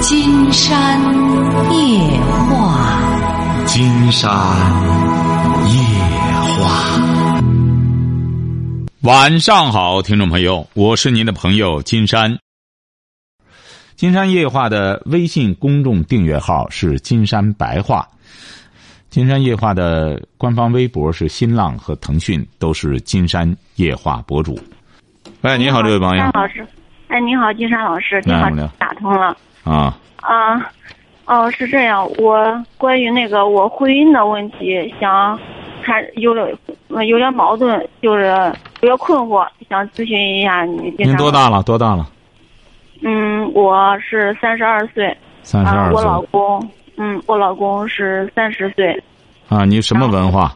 金山夜话，金山夜话。晚上好，听众朋友，我是您的朋友金山。金山夜话的微信公众订阅号是金山白话，金山夜话的官方微博是新浪和腾讯，都是金山夜话博主。喂，你好，这位朋友。金山老师，哎，你好，金山老师，你好哎你好，打通了。啊，啊，哦，是这样，我关于那个我婚姻的问题，想还有点有点矛盾，就是有点困惑，想咨询一下你。金您？多大了？多大了？嗯，我是三十二岁，啊，三十二我老。公，嗯，我老公是三十岁，啊，你什么文化？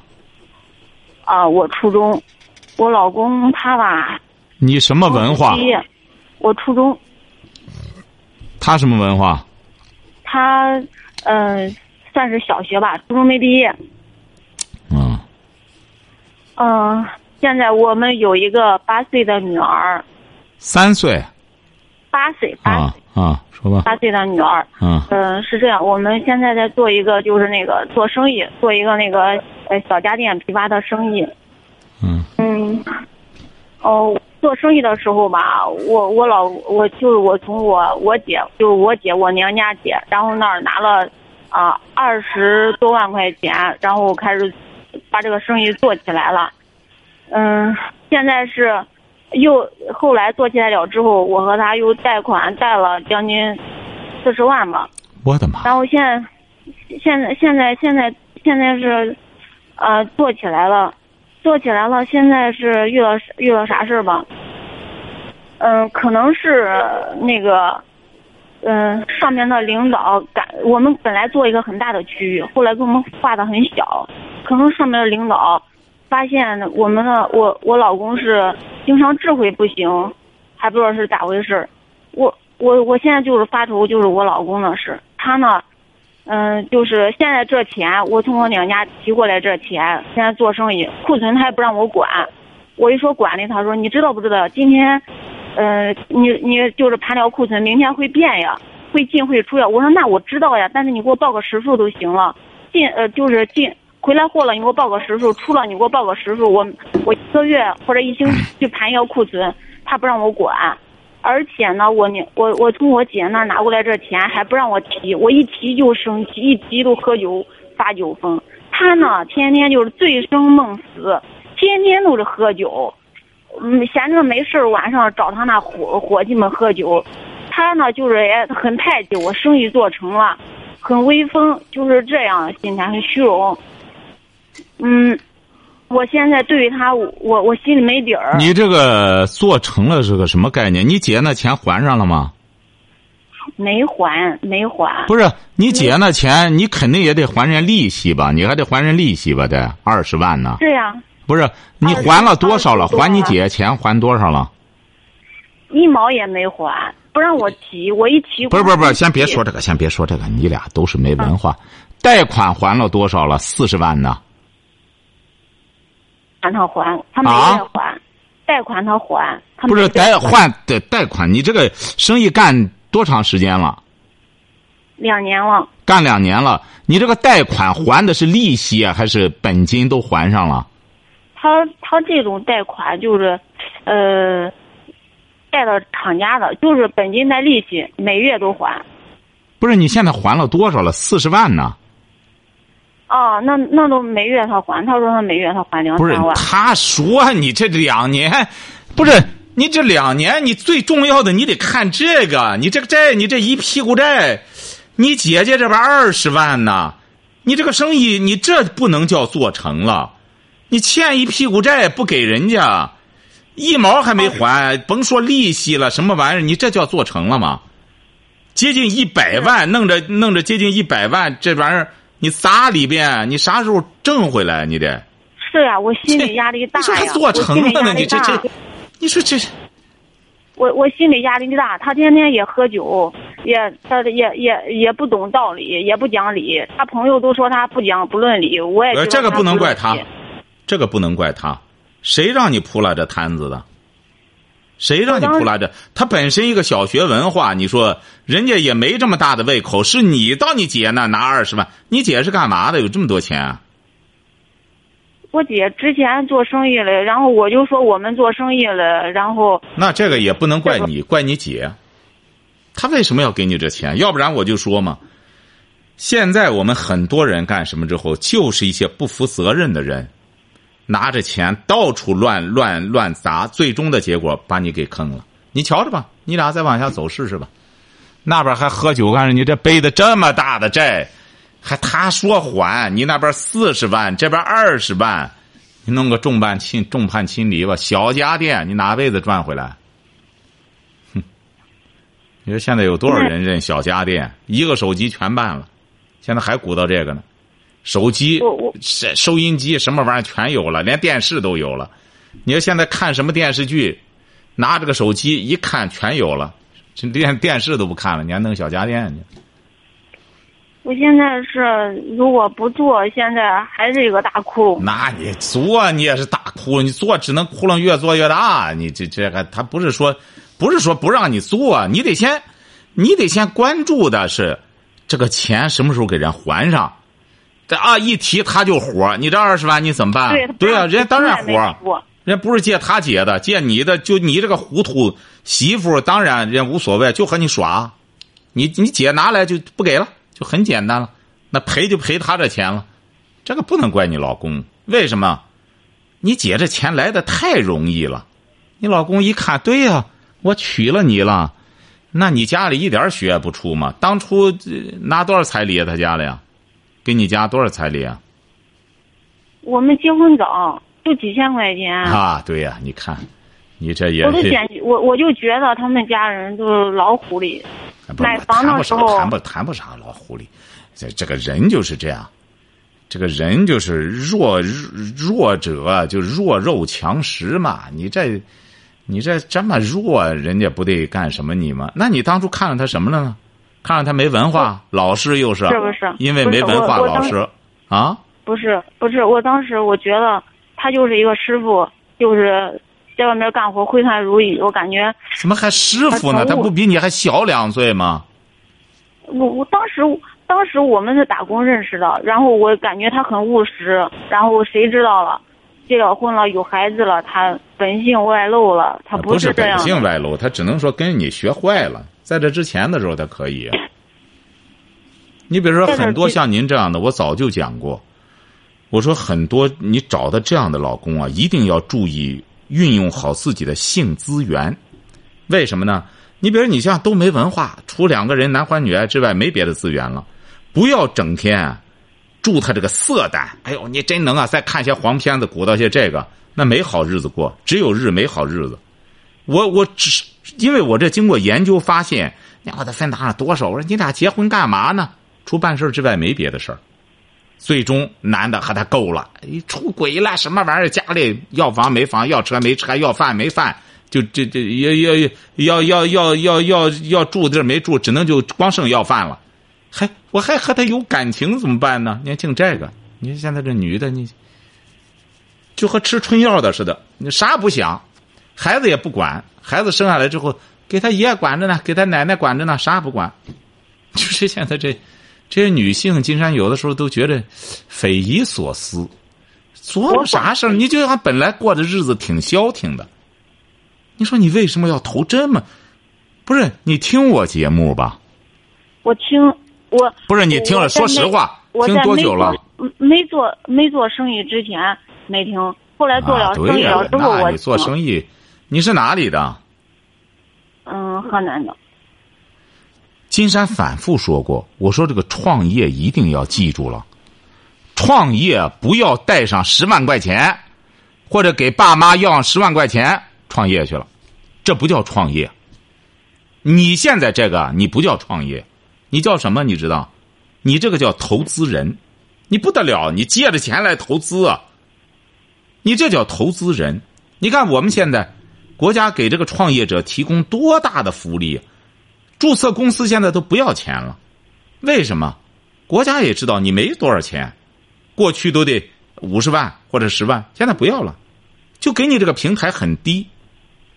啊，我初中，我老公他吧，你什么文化我初中，他什么文化？他嗯、呃算是小学吧，初中没毕业。嗯，嗯，现在我们有一个八岁的女儿，三岁。八岁八啊，说吧。八岁的女儿。嗯嗯，是这样，我们现在在做一个就是那个做生意，做一个那个呃小家电批发的生意。嗯嗯，哦，做生意的时候吧，我我老我就是我从我我姐就是我姐我娘家姐，然后那儿拿了啊二十多万块钱，然后开始把这个生意做起来了。嗯，现在是又后来做起来了之后，我和他又贷款贷了将近四十万吧。我的妈！然后现在，现在现在现在现在是，呃，做起来了，做起来了。现在是遇到遇到啥事儿吧？嗯、可能是那个，嗯、上面的领导赶我们本来做一个很大的区域，后来给我们划的很小，可能上面的领导发现我们的我我老公是经常智慧不行，还不知道是咋回事儿。我我我现在就是发愁，就是我老公的事。他呢，嗯、就是现在这钱，我从我娘家提过来这钱，现在做生意库存他也不让我管。我一说管理，他说你知道不知道？今天，呃，你你就是盘了库存，明天会变呀，会进会出呀。我说那我知道呀，但是你给我报个实数都行了。进呃就是进回来货了，你给我报个实数；出了你给我报个实数。我我一个月或者一星期去盘一下库存，他不让我管。而且呢，我呢，我我从我姐那拿过来这钱还不让我提，我一提就生气，一提就喝酒发酒疯。他呢，天天就是醉生梦死，天天都是喝酒，嗯，闲着没事晚上找他那伙伙计们喝酒。他呢，就是也很排挤我，生意做成了，很威风，就是这样心态，很虚荣。嗯，我现在对于他，我我心里没底儿。你这个做成了是个什么概念？你姐那钱还上了吗？没还，没还。不是，你姐那钱你肯定也得还人利息吧？你还得还人利息吧？得二十万呢。对呀，不是，你还了多少了？还你姐钱还多少了？一毛也没还，不让我提，我一提。不是不是不是，先别说这个，先别说这个，你俩都是没文化。贷款还了多少了？四十万呢？让他还，他每啊月还，贷款他还，他不是贷还的贷款，你这个生意干多长时间了？两年了，干两年了，你这个贷款还的是利息啊，还是本金都还上了？他他这种贷款就是，呃，贷到厂家的，就是本金带利息，每月都还。不是，你现在还了多少了？四十万呢？哦，那那都没月他还，他说他每月他还两不是三万，。他说你这两年，不是你这两年，你最重要的你得看这个，你这个债，你这一屁股债，你姐姐这边二十万呢，你这个生意你这不能叫做成了，你欠一屁股债不给人家，一毛还没还，甭说利息了，什么玩意儿，你这叫做成了吗？接近一百万，弄着弄着接近一百万，这玩意儿你砸里边，你啥时候挣回来？你得。是呀，我心理压力大你说还，做成了呢？你这这，你说这我我心理压力大，他天天也喝酒，也他也也也不懂道理，也不讲理。他朋友都说他不讲不论理，我也这个不能怪他，这个不能怪他，谁让你铺了这摊子的？谁让你扑拉着？他本身一个小学文化，你说人家也没这么大的胃口，是你到你姐那拿二十万，你姐是干嘛的？有这么多钱啊？我姐之前做生意了，然后我就说我们做生意了，然后那这个也不能怪你，怪你姐。他为什么要给你这钱？要不然我就说嘛，现在我们很多人干什么之后，就是一些不负责任的人，拿着钱到处乱乱乱砸，最终的结果把你给坑了。你瞧着吧，你俩再往下走试试吧。那边还喝酒干什？你这背的这么大的债。还他说还你那边四十万，这边二十万，你弄个众叛亲众叛亲离吧。小家电你哪辈子赚回来？哼！你说现在有多少人认小家电？一个手机全办了，现在还鼓捣这个呢。手机、收收音机什么玩意儿全有了，连电视都有了。你说现在看什么电视剧，拿着个手机一看全有了，连电视都不看了，你还弄小家电去？我现在是，如果不做，现在还是一个大窟窿。那你做，你也是大窟窿。你做只能窟窿越做越大。你这这个，他不是说，不是说不让你做，你得先，你得先关注的是，这个钱什么时候给人还上。这啊，一提他就火。你这二十万你怎么办？对对啊，人家当然火。人家不是借他姐的，借你的，就你这个糊涂媳妇，当然人无所谓，就和你耍。你你姐拿来就不给了。就很简单了，那赔就赔他这钱了，这个不能怪你老公。为什么？你姐这钱来的太容易了，你老公一看，对呀，我娶了你了，那你家里一点血也不出吗？当初拿多少彩礼啊？他家里呀，给你家多少彩礼啊？我们结婚早，就几千块钱。啊，对呀，你看，你这也我都简我我就觉得他们家人都老狐狸。买房的时候谈不谈不上老狐狸，这这个人就是这样，这个人就是弱弱者就弱肉强食嘛。你这你这这么弱，人家不得干什么你吗？那你当初看上他什么了呢？看着他没文化，老师又是，是不是？因为没文化，老师啊？不是不是，我当时我觉得他就是一个师傅，就是。在外面干活挥汗如雨，我感觉怎么还师傅呢？他不比你还小两岁吗？我我当时当时我们是打工认识的，然后我感觉他很务实，然后谁知道了，结了婚了有孩子了，他本性外露了，他不是这样。本性外露，他只能说跟你学坏了。在这之前的时候，他可以。你比如说，很多像您这样的，我早就讲过，我说很多你找的这样的老公啊，一定要注意。运用好自己的性资源，为什么呢？你比如你像都没文化，除两个人男欢女爱之外，没别的资源了。不要整天助他这个色胆。哎呦，你真能啊！再看些黄片子，鼓捣些这个，那没好日子过，只有日没好日子。我我只是因为我这经过研究发现，你我的分拿了多少？我说你俩结婚干嘛呢？除办事之外没别的事儿。最终，男的和他够了，出轨了，什么玩意儿？家里要房没房，要车没车，要饭没饭，就这这要要要要要要要要住地儿没住，只能就光剩要饭了。还我还和他有感情怎么办呢？你还净这个，你说现在这女的，你就和吃春药的似的，你啥也不想，孩子也不管，孩子生下来之后给他爷爷管着呢，给他奶奶管着呢，啥也不管，就是现在这。这些女性，金山有的时候都觉得匪夷所思，琢磨啥事儿？你就像本来过的日子挺消停的，你说你为什么要投这么？不是你听我节目吧？我听我不是你听了，说实话，听多久了？没做没做生意之前没听，后来做了生意了之后我你做生意，你是哪里的？嗯，河南的。金山反复说过，我说这个创业一定要记住了，创业不要带上十万块钱，或者给爸妈要十万块钱创业去了，这不叫创业。你现在这个你不叫创业，你叫什么？你知道？你这个叫投资人，你不得了，你借着钱来投资啊！你这叫投资人。你看我们现在国家给这个创业者提供多大的福利。注册公司现在都不要钱了，为什么？国家也知道你没多少钱，过去都得五十万或者十万，现在不要了，就给你这个平台很低。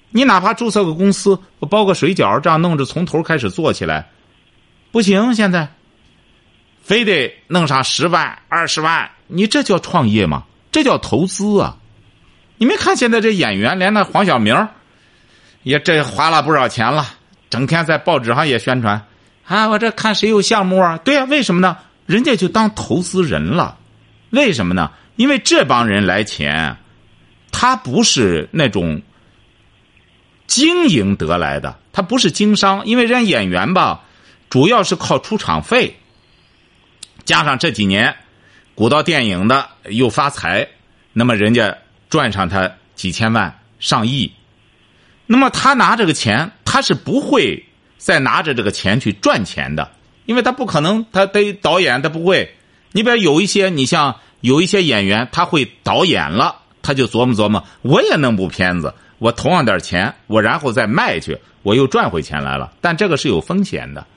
你哪怕注册个公司，包个水饺，这样弄着从头开始做起来，不行。现在，非得弄上十万、二十万，你这叫创业吗？这叫投资啊！你没看现在这演员，连那黄晓明，也这花了不少钱了，整天在报纸上也宣传啊，我这看谁有项目啊？对呀，为什么呢？人家就当投资人了，为什么呢？因为这帮人来钱，他不是那种。经营得来的，他不是经商，因为人家演员吧，主要是靠出场费。加上这几年，鼓捣电影的又发财，那么人家赚上他几千万、上亿，那么他拿这个钱，他是不会再拿着这个钱去赚钱的，因为他不可能，他得导演他不会。你比如有一些，你像有一些演员，他会导演了，他就琢磨琢磨，我也弄部片子。我投上点钱，我然后再卖去，我又赚回钱来了。但这个是有风险的，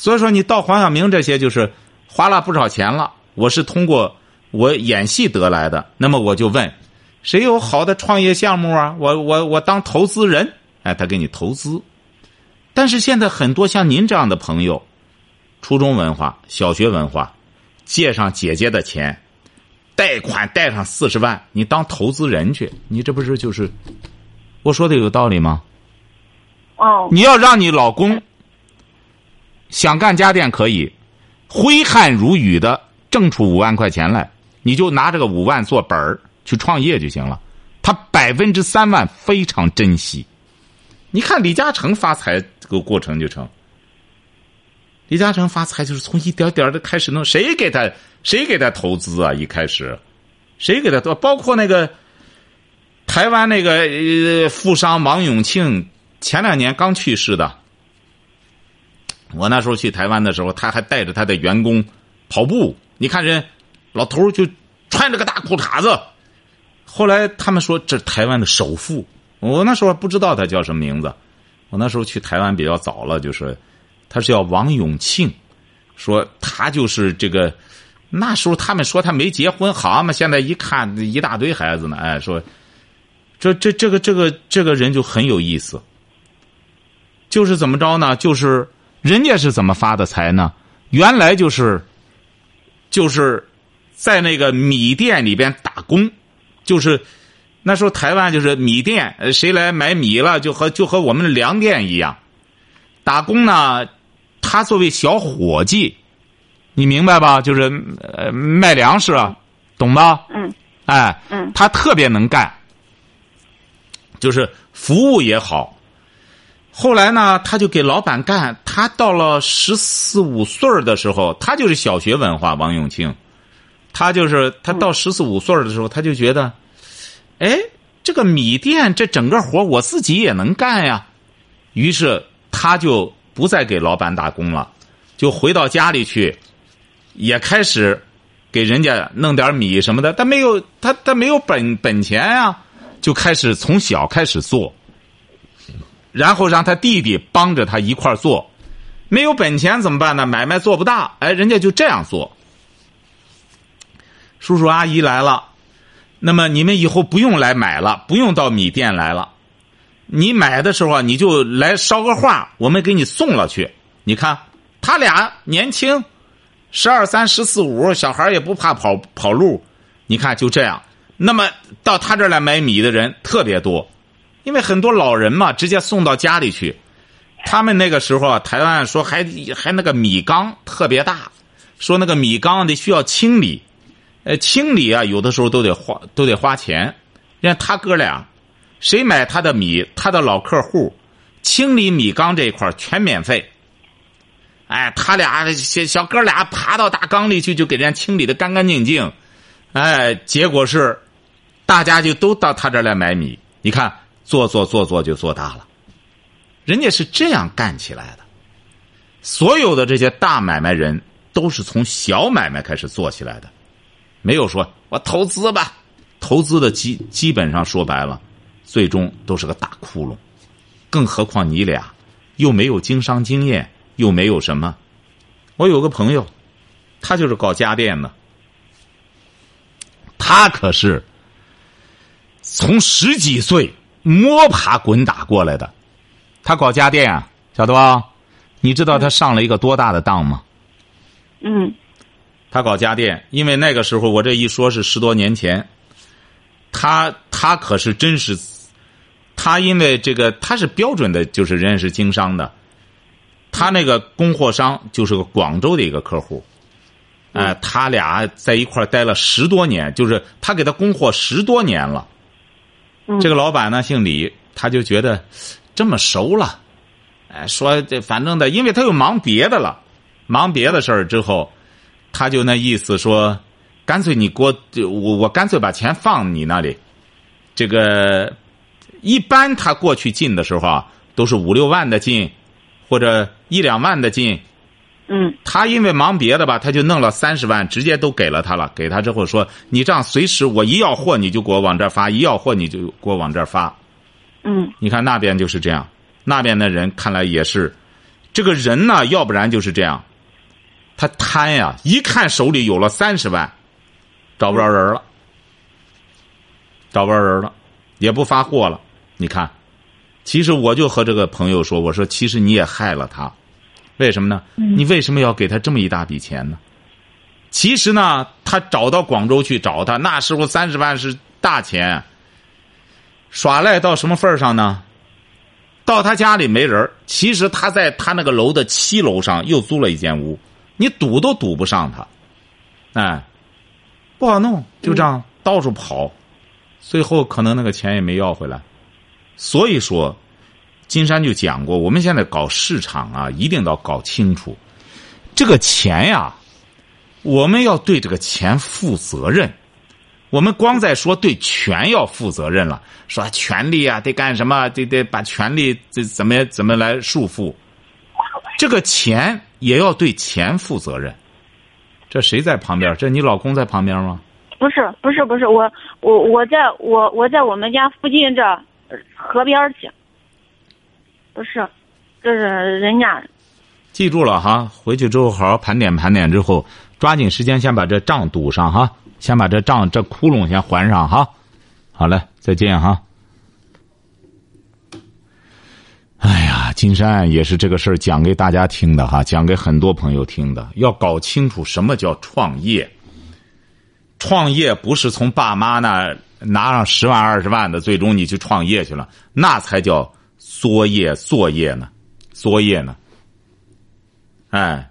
所以说你到黄晓明这些就是花了不少钱了。我是通过我演戏得来的，那么我就问，谁有好的创业项目啊？我我我当投资人，哎，他给你投资。但是现在很多像您这样的朋友，初中文化、小学文化，借上姐姐的钱，贷款贷上四十万，你当投资人去，你这不是就是？我说的有道理吗？哦，你要让你老公想干家电可以，挥汗如雨的挣出五万块钱来，你就拿这个五万做本儿去创业就行了。他百分之三万非常珍惜。你看李嘉诚发财这个过程就成。李嘉诚发财就是从一点点的开始弄，谁给他谁给他投资啊？一开始，谁给他投？包括那个。台湾那个富商王永庆前两年刚去世的，我那时候去台湾的时候，他还带着他的员工跑步。你看人，老头就穿着个大裤衩子。后来他们说这台湾的首富，我那时候不知道他叫什么名字。我那时候去台湾比较早了，就是他是叫王永庆，说他就是这个。那时候他们说他没结婚，好嘛，现在一看一大堆孩子呢，哎说。这这这个这个这个人就很有意思，就是怎么着呢？就是人家是怎么发的财呢？原来就是，就是在那个米店里边打工，就是那时候台湾就是米店，谁来买米了，就和就和我们的粮店一样，打工呢。他作为小伙计，你明白吧？就是呃卖粮食，懂吧？嗯。哎。嗯。他特别能干。就是服务也好，后来呢，他就给老板干。他到了十四五岁的时候，他就是小学文化。王永庆，他就是他到十四五岁的时候，他就觉得，哎，这个米店这整个活我自己也能干呀。于是他就不再给老板打工了，就回到家里去，也开始给人家弄点米什么的。他没有他他没有本本钱呀。就开始从小开始做，然后让他弟弟帮着他一块做，没有本钱怎么办呢？买卖做不大，哎，人家就这样做。叔叔阿姨来了，那么你们以后不用来买了，不用到米店来了。你买的时候啊你就来捎个话，我们给你送了去。你看他俩年轻，十二三、十四五，小孩也不怕跑跑路。你看就这样。那么到他这儿来买米的人特别多，因为很多老人嘛，直接送到家里去。他们那个时候啊，台湾说还还那个米缸特别大，说那个米缸得需要清理，呃，清理啊，有的时候都得花都得花钱。人家他哥俩，谁买他的米，他的老客户，清理米缸这一块全免费。哎，他俩小小哥俩爬到大缸里去，就给人家清理的干干净净。哎，结果是。大家就都到他这儿来买米，你看做做做做就做大了，人家是这样干起来的。所有的这些大买卖人都是从小买卖开始做起来的，没有说我投资吧，投资的基基本上说白了，最终都是个大窟窿。更何况你俩又没有经商经验，又没有什么。我有个朋友，他就是搞家电的，他可是。从十几岁摸爬滚打过来的。他搞家电啊，晓得吧？你知道他上了一个多大的当吗？嗯他搞家电，因为那个时候我这一说是十多年前，他他可是真是，他因为这个他是标准的，就是人家是经商的，他那个供货商就是个广州的一个客户，哎、他俩在一块儿待了十多年，就是他给他供货十多年了。嗯这个老板呢姓李，他就觉得这么熟了，哎，说这反正的，因为他又忙别的了，忙别的事儿之后，他就那意思说，干脆你给我，我我干脆把钱放你那里。这个一般他过去进的时候啊，都是五六万的进，或者一两万的进。嗯他因为忙别的吧，他就弄了三十万，直接都给了他了。给他之后说：“你这样随时我一要货你就给我往这儿发，一要货你就给我往这儿发。”嗯你看那边就是这样，那边的人看来也是，这个人呢，要不然就是这样，他贪呀，一看手里有了三十万，找不着人了，找不着人了，也不发货了。你看，其实我就和这个朋友说，我说其实你也害了他，为什么呢？你为什么要给他这么一大笔钱呢？其实呢，他找到广州去找他，那时候三十万是大钱。耍赖到什么份儿上呢？到他家里没人儿其实他在他那个楼的七楼上又租了一间屋，你堵都堵不上他，哎，不好弄，就这样到处跑，最后可能那个钱也没要回来。所以说，金山就讲过，我们现在搞市场啊，一定要搞清楚，这个钱呀，我们要对这个钱负责任。我们光在说对权要负责任了，说权力啊得干什么，得得把权力这怎么怎么来束缚，这个钱也要对钱负责任。这谁在旁边？这你老公在旁边吗？不是不是不是我我我在我我在我们家附近这呃河边去。不是，这是人家记住了哈，回去之后好好盘点盘点，之后抓紧时间先把这账堵上哈，先把这账这窟窿先还上哈。好嘞，再见哈。哎呀，金山也是这个事儿讲给大家听的哈，讲给很多朋友听的。要搞清楚什么叫创业。创业不是从爸妈那拿上十万二十万的，最终你去创业去了，那才叫作业作业呢，作业呢。哎，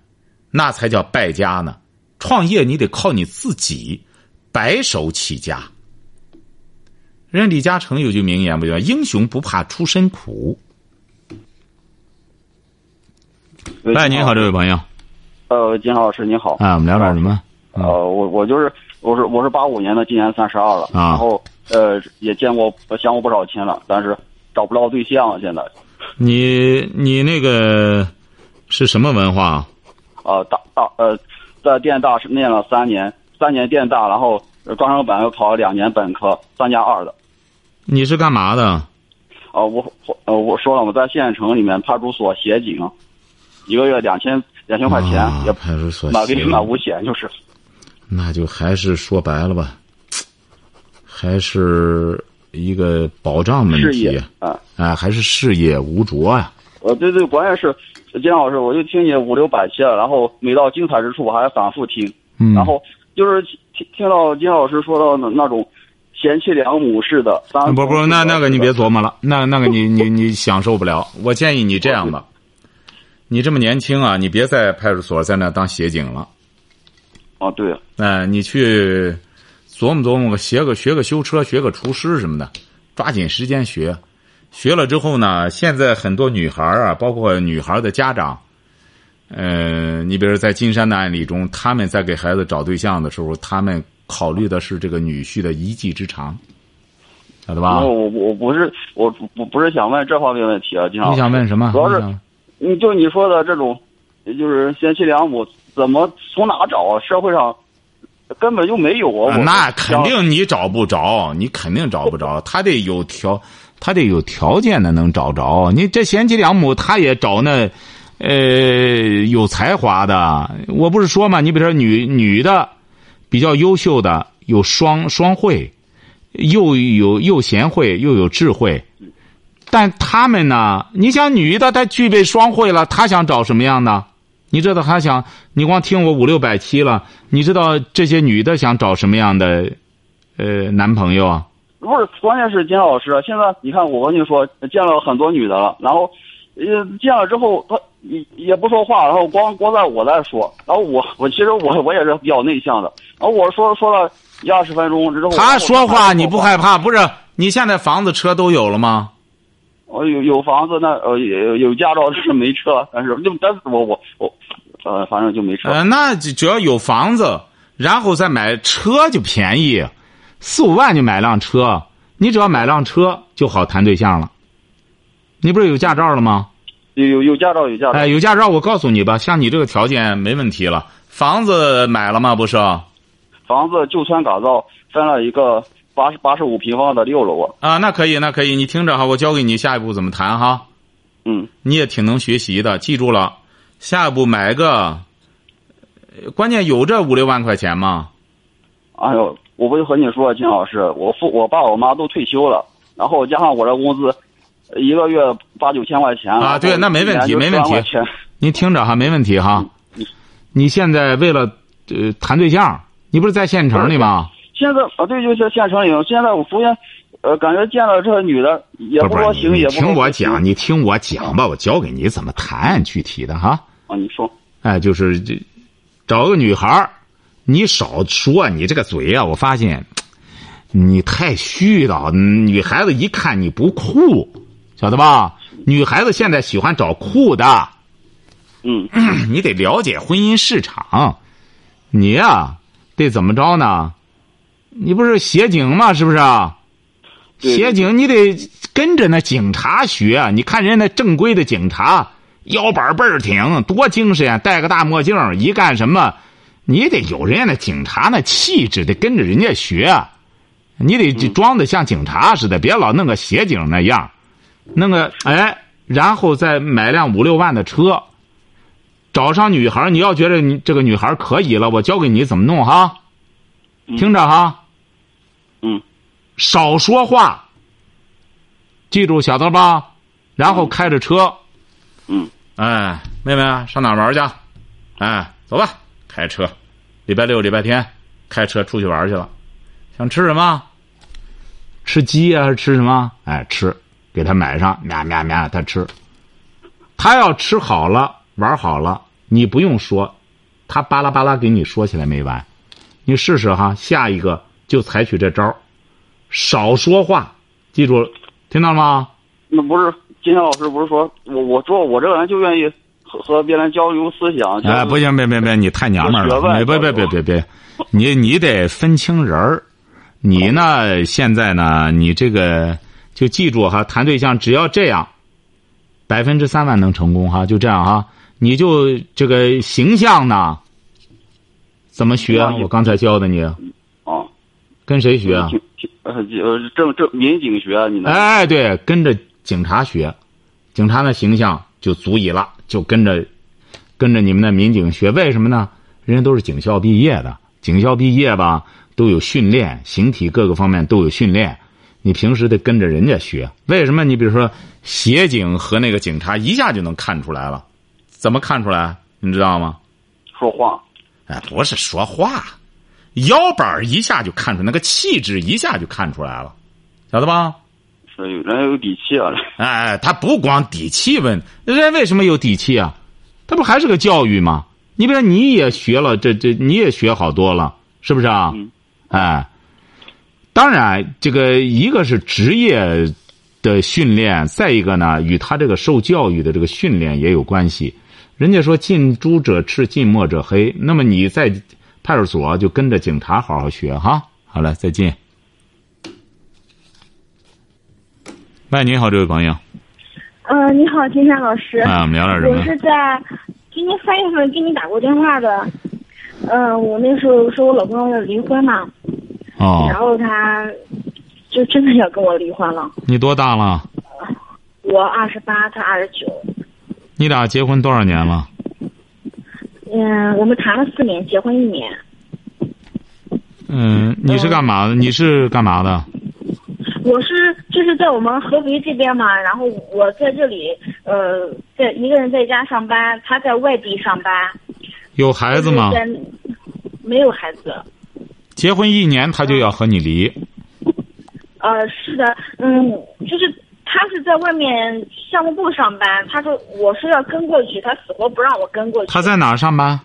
那才叫败家呢。创业你得靠你自己，白手起家。人李嘉诚有句名言不叫“英雄不怕出身苦”。哎，您好，这位朋友。呃，金老师你好。啊，我们聊点什么？呃，我我就是我是我是八五年的，今年三十二了。啊然后呃也见过相过不少亲了，但是找不着对象现在。你你那个是什么文化？呃大大呃在电大是念了三年，三年电大，然后呃专升本又考了两年本科，三加二的。你是干嘛的？呃我我呃我说了，我在县城里面派出所协警，一个月两千两千块钱，啊也派出所满危协满五险，就是。那就还是说白了吧，还是一个保障问题啊。啊，还是事业无着呀、呃，对对，关键是金老师，我就听你五六百期了，然后每到精彩之处我还反复听，嗯，然后就是听听到金老师说到那那种贤妻良母式的当不不，那那个你别琢磨。了，那那个你你你享受不了。我建议你这样吧，你这么年轻啊，你别在派出所在那当协警了，啊，对，哎、你去琢磨琢磨学个学个修车，学个厨师什么的，抓紧时间学。学了之后呢，现在很多女孩啊，包括女孩的家长，呃，你比如在金山的案例中，他们在给孩子找对象的时候，他们考虑的是这个女婿的一技之长，晓得吧？我我我不是我我不是想问这方面问题啊，金老你。想问什么？主要是你就你说的这种，就是贤妻良母，怎么从哪找啊？社会上根本就没有啊！那肯定你找不着，你肯定找不着，他得有条，他得有条件的能找着。你这贤妻良母，他也找那，呃，有才华的。我不是说嘛，你比如说女女的，比较优秀的，有双双慧，又有又贤惠又有智慧，但他们呢？你想女的，她具备双慧了，她想找什么样的？你知道她想？你光听我五六百期了，你知道这些女的想找什么样的呃男朋友啊？不是，关键是金老师，现在你看，我跟你说，见了很多女的了，然后，呃，见了之后，他也也不说话，然后光光在我在说，然后我我其实我我也是比较内向的，然后我说说了一二十分钟之后，他说话你不害怕？不是？你现在房子车都有了吗？我有有房子，那呃有有驾照是没车，但是就但是我我我，呃反正就没车。呃，那只要有房子，然后再买车就便宜，四五万就买辆车。你只要买辆车就好谈对象了。你不是有驾照了吗？有有有驾照有驾照。哎，有驾照，我告诉你吧，像你这个条件没问题了。房子买了吗？不是。房子旧村改造，分了一个。八十八十五平方的六楼啊，那可以，那可以，你听着哈，我教给你下一步怎么谈哈。嗯，你也挺能学习的，记住了，下一步买个，关键有这五六万块钱吗？哎呦，我不就和你说，金老师，我父我爸我妈都退休了，然后加上我这工资，一个月八九千块钱啊，对，那没问题，没问题。您听着哈，没问题哈。你现在为了呃谈对象，你不是在县城里吗？现在啊，对，就是县城里。现在我昨天，呃，感觉见了这个女的也不说行，也不听我讲，你听我讲吧，我教给你怎么谈具体的哈。啊，你说。哎，就是这，找个女孩你少说，你这个嘴啊，我发现你太虚了。女孩子一看你不酷，晓得吧？女孩子现在喜欢找酷的。嗯。你得了解婚姻市场，你呀，得怎么着呢？你不是协警吗？是不是啊？协警你得跟着那警察学。你看人家那正规的警察，腰板倍儿挺，多精神，戴个大墨镜，一干什么，你得有人家那警察那气质，得跟着人家学。你得装的像警察似的，别老弄个协警那样，弄个哎，然后再买辆五六万的车，找上女孩。你要觉得你这个女孩可以了，我教给你怎么弄哈。听着哈，嗯，少说话，记住晓得吧？然后开着车，嗯，哎，妹妹上哪玩去？哎，走吧，开车，礼拜六、礼拜天开车出去玩去了。想吃什么？吃鸡啊，还是吃什么？哎，吃，给他买上，喵喵喵，他吃。他要吃好了，玩好了，你不用说，他巴拉巴拉给你说起来没完。你试试哈，下一个就采取这招少说话，记住，听到了吗？那不是金天老师不是说我我做我这个人就愿意和和别人交流思想。哎，不行，别别别，你太娘们了！别别别别别，你你得分清人儿。你呢，现在呢，你这个就记住哈，谈对象只要这样，百分之三万能成功哈，就这样哈。你就这个形象呢。怎么学？我刚才教的你。哦，跟谁学？呃，正正民警学你。哎，对，跟着警察学，警察的形象就足以了，就跟着，跟着你们的民警学。为什么呢？人家都是警校毕业的，警校毕业吧，都有训练，形体各个方面都有训练。你平时得跟着人家学。为什么？你比如说，协警和那个警察一下就能看出来了，怎么看出来？你知道吗？说话。哎，不是说话，腰板一下就看出那个气质，一下就看出来了，晓得吧？是有人有底气啊！哎，他不光底气问，人为什么有底气啊？他不还是个教育吗？你比如你也学了，这这你也学好多了，是不是啊？哎，当然，这个一个是职业的训练，再一个呢，与他这个受教育的这个训练也有关系。人家说近朱者赤，近墨者黑。那么你在派出所就跟着警察好好学哈。好了，再见。喂，你好，这位朋友。嗯，你好，金山老师。啊，我们聊点什么？我是在今年三月份给你打过电话的。嗯，我那时候说我老公要离婚嘛。哦。然后他就真的要跟我离婚了。你多大了？我二十八，他二十九。你俩结婚多少年了？嗯，我们谈了四年，结婚一年。嗯，你是干嘛的？你是干嘛的？我是就是在我们合肥这边嘛，然后我在这里呃，在一个人在家上班，他在外地上班。有孩子吗？没有孩子。结婚一年他就要和你离。呃，是的，嗯，就是他是在外面项目部上班，他说我说要跟过去，他死活不让我跟过去。他在哪上班？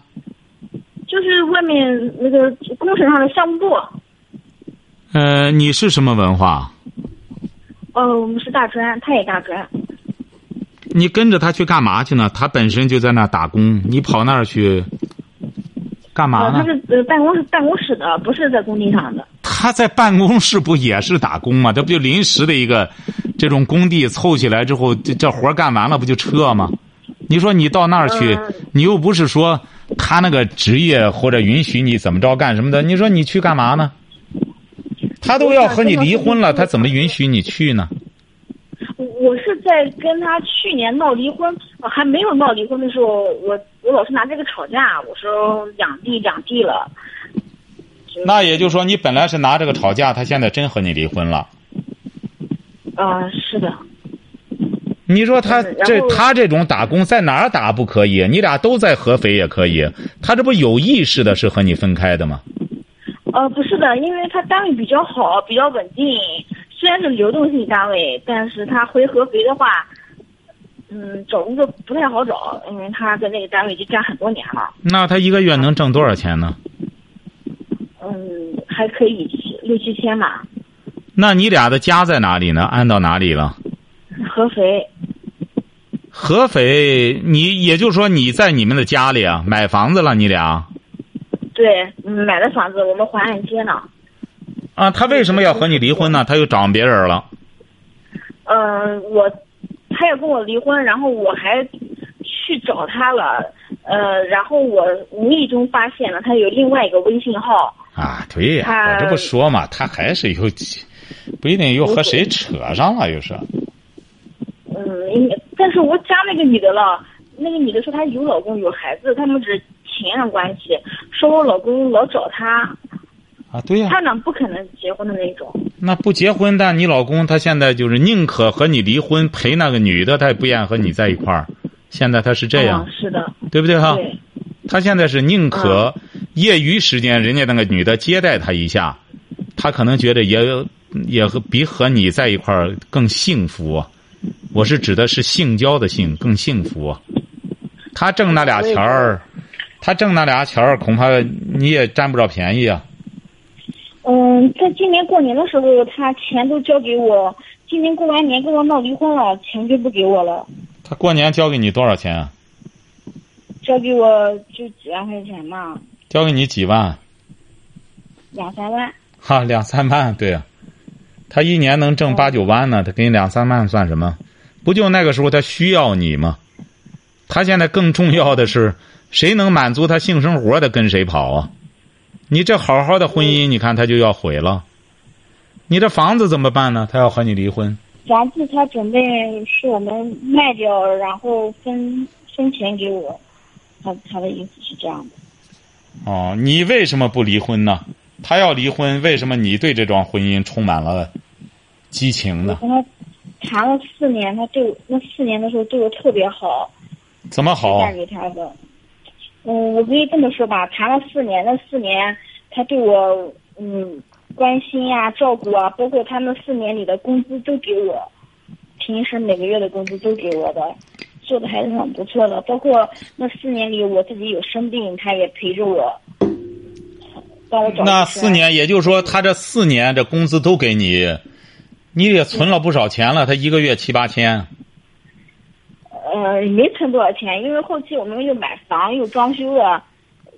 就是外面那个工程上的项目部。呃，你是什么文化？呃，我们是大专，他也大专。你跟着他去干嘛去呢？他本身就在那打工，你跑那儿去干嘛呢？他是呃办公室办公室的，不是在工地上的。他在办公室不也是打工吗？这不就临时的一个这种工地凑起来之后，这这活干完了不就撤吗？你说你到那儿去，你又不是说他那个职业或者允许你怎么着干什么的？你说你去干嘛呢？他都要和你离婚了，他怎么允许你去呢？我是在跟他去年闹离婚，还没有闹离婚的时候，我我老是拿这个吵架。我说两地两地了。那也就是说，你本来是拿这个吵架，他现在真和你离婚了。啊，是的。你说他这他这种打工在哪儿打不可以？你俩都在合肥也可以，他这不有意识的是和你分开的吗？呃，不是的，因为他单位比较好，比较稳定。虽然是流动性单位，但是他回合肥的话，嗯，找工作不太好找，因为他在那个单位已经干很多年了。那他一个月能挣多少钱呢？嗯，还可以，六七千吧。那你俩的家在哪里呢？安到哪里了？合肥。合肥，你也就是说你在你们的家里啊，买房子了，你俩？对，买的房子，我们淮安街呢。啊，他为什么要和你离婚呢？他又找别人了。嗯，我，他要跟我离婚，然后我还去找他了，呃，然后我无意中发现了他有另外一个微信号。啊，对呀，我这不说嘛，他还是有，不一定又和谁扯上了，又是。嗯，但是我加那个女的了，那个女的说她有老公有孩子，他们只是情人关系，说我老公老找她。啊，对呀。他俩不可能结婚的那种。那不结婚，但你老公他现在就是宁可和你离婚，陪那个女的，他也不愿和你在一块儿。现在他是这样。是的。对不对哈？对。他现在是宁可。业余时间，人家那个女的接待他一下，他可能觉得也也和比和你在一块儿更幸福。我是指的是性交的性更幸福。他挣那俩钱儿，他挣那俩钱儿，恐怕你也占不着便宜啊。嗯，在今年过年的时候，他钱都交给我。今年过完年跟我闹离婚了，钱就不给我了。他过年交给你多少钱啊？交给我就几万块钱嘛。交给你几万？两三万。哈，两三万，对呀。他一年能挣八九万呢，他给你两三万算什么？不就那个时候他需要你吗？他现在更重要的是，谁能满足他性生活的跟谁跑啊？你这好好的婚姻，你看他就要毁了。你这房子怎么办呢？他要和你离婚。房子他准备是我们卖掉，然后分分钱给我。他他的意思是这样的。哦，你为什么不离婚呢？他要离婚，为什么你对这桩婚姻充满了激情呢？我跟他谈了四年，他对我那四年的时候对我特别好。怎么好？嫁给他的。嗯，我可以这么说吧，谈了四年，那四年他对我嗯关心呀、照顾啊，包括他那四年里的工资都给我，平时每个月的工资都给我的。做的还是很不错的，包括那四年里我自己有生病，他也陪着我，帮我找。那四年，也就是说，他这四年这工资都给你，你也存了不少钱了。他一个月七八千。呃，没存多少钱，因为后期我们又买房又装修了，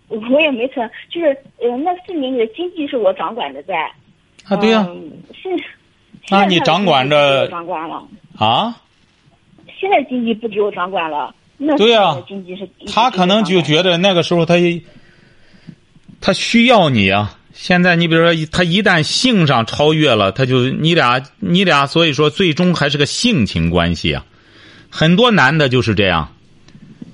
我也没存。就是呃，那四年里的经济是我掌管的在。啊，对呀。是。那你掌管着。掌管了。啊。现在经济不给我掌管了，那对呀，经济是他可能就觉得那个时候他他需要你啊。现在你比如说，他一旦性上超越了，他就你俩你俩，所以说最终还是个性情关系啊。很多男的就是这样，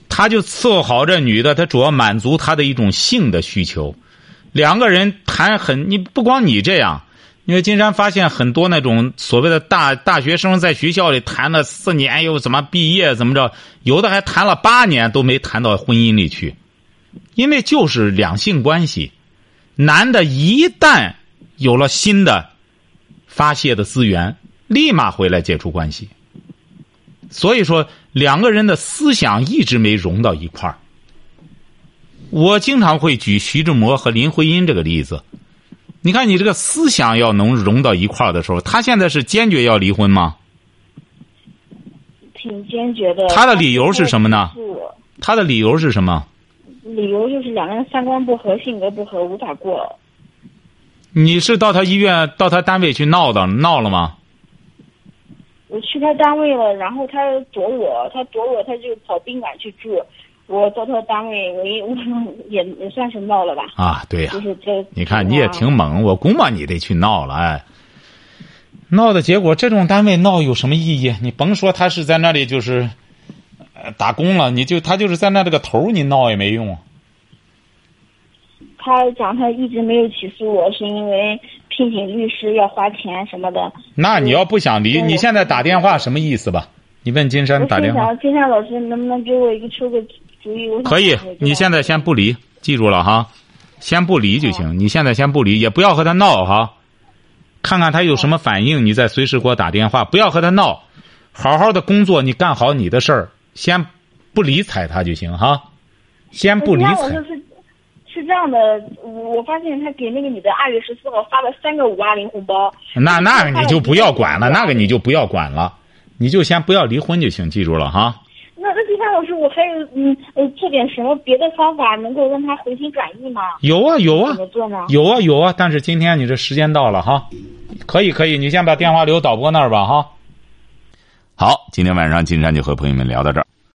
他就伺候好这女的，他主要满足他的一种性的需求。两个人谈很，你不光你这样，因为金山发现很多那种所谓的大大学生在学校里谈了四年又怎么毕业怎么着，有的还谈了八年都没谈到婚姻里去，因为就是两性关系，男的一旦有了新的发泄的资源，立马回来解除关系。所以说，两个人的思想一直没融到一块儿。我经常会举徐志摩和林徽因这个例子。你看，你这个思想要能融到一块儿的时候，他现在是坚决要离婚吗？挺坚决的。他的理由是什么呢是他的理由是什么？理由就是两个人三观不合，性格不合，无法过。你是到他医院、到他单位去闹的，闹了吗？我去他单位了，然后他躲我，他躲我，他就跑宾馆去住。我到他单位，我也我也也算是闹了吧。啊，对呀、就是这。你看你也挺猛，我估摸你得去闹了，哎，闹的结果，这种单位闹有什么意义？你甭说他是在那里就是，呃，打工了，你就他就是在那这个头，你闹也没用。他讲他一直没有起诉我，是因为聘请律师要花钱什么的。那你要不想离，你现在打电话什么意思吧？你问金山打电话想，金山老师能不能给我一个出个主意？我可以，你现在先不离，记住了哈，先不离就行。你现在先不离，也不要和他闹哈，看看他有什么反应，你再随时给我打电话。不要和他闹，好好的工作，你干好你的事儿，先不理睬他就行哈，先不理睬。是是这样的，我我发现他给那个女的二月十四号发了三个五二零红包。那那你就不要管了，那个你就不要管了，你就先不要离婚就行，记住了哈。那那金山老师，我还有嗯呃做点什么别的方法能够让他回心转意吗？有啊有啊怎么做呢？有啊有啊，但是今天你这时间到了哈，可以可以，你先把电话留导播那儿吧哈。好，今天晚上金山就和朋友们聊到这儿。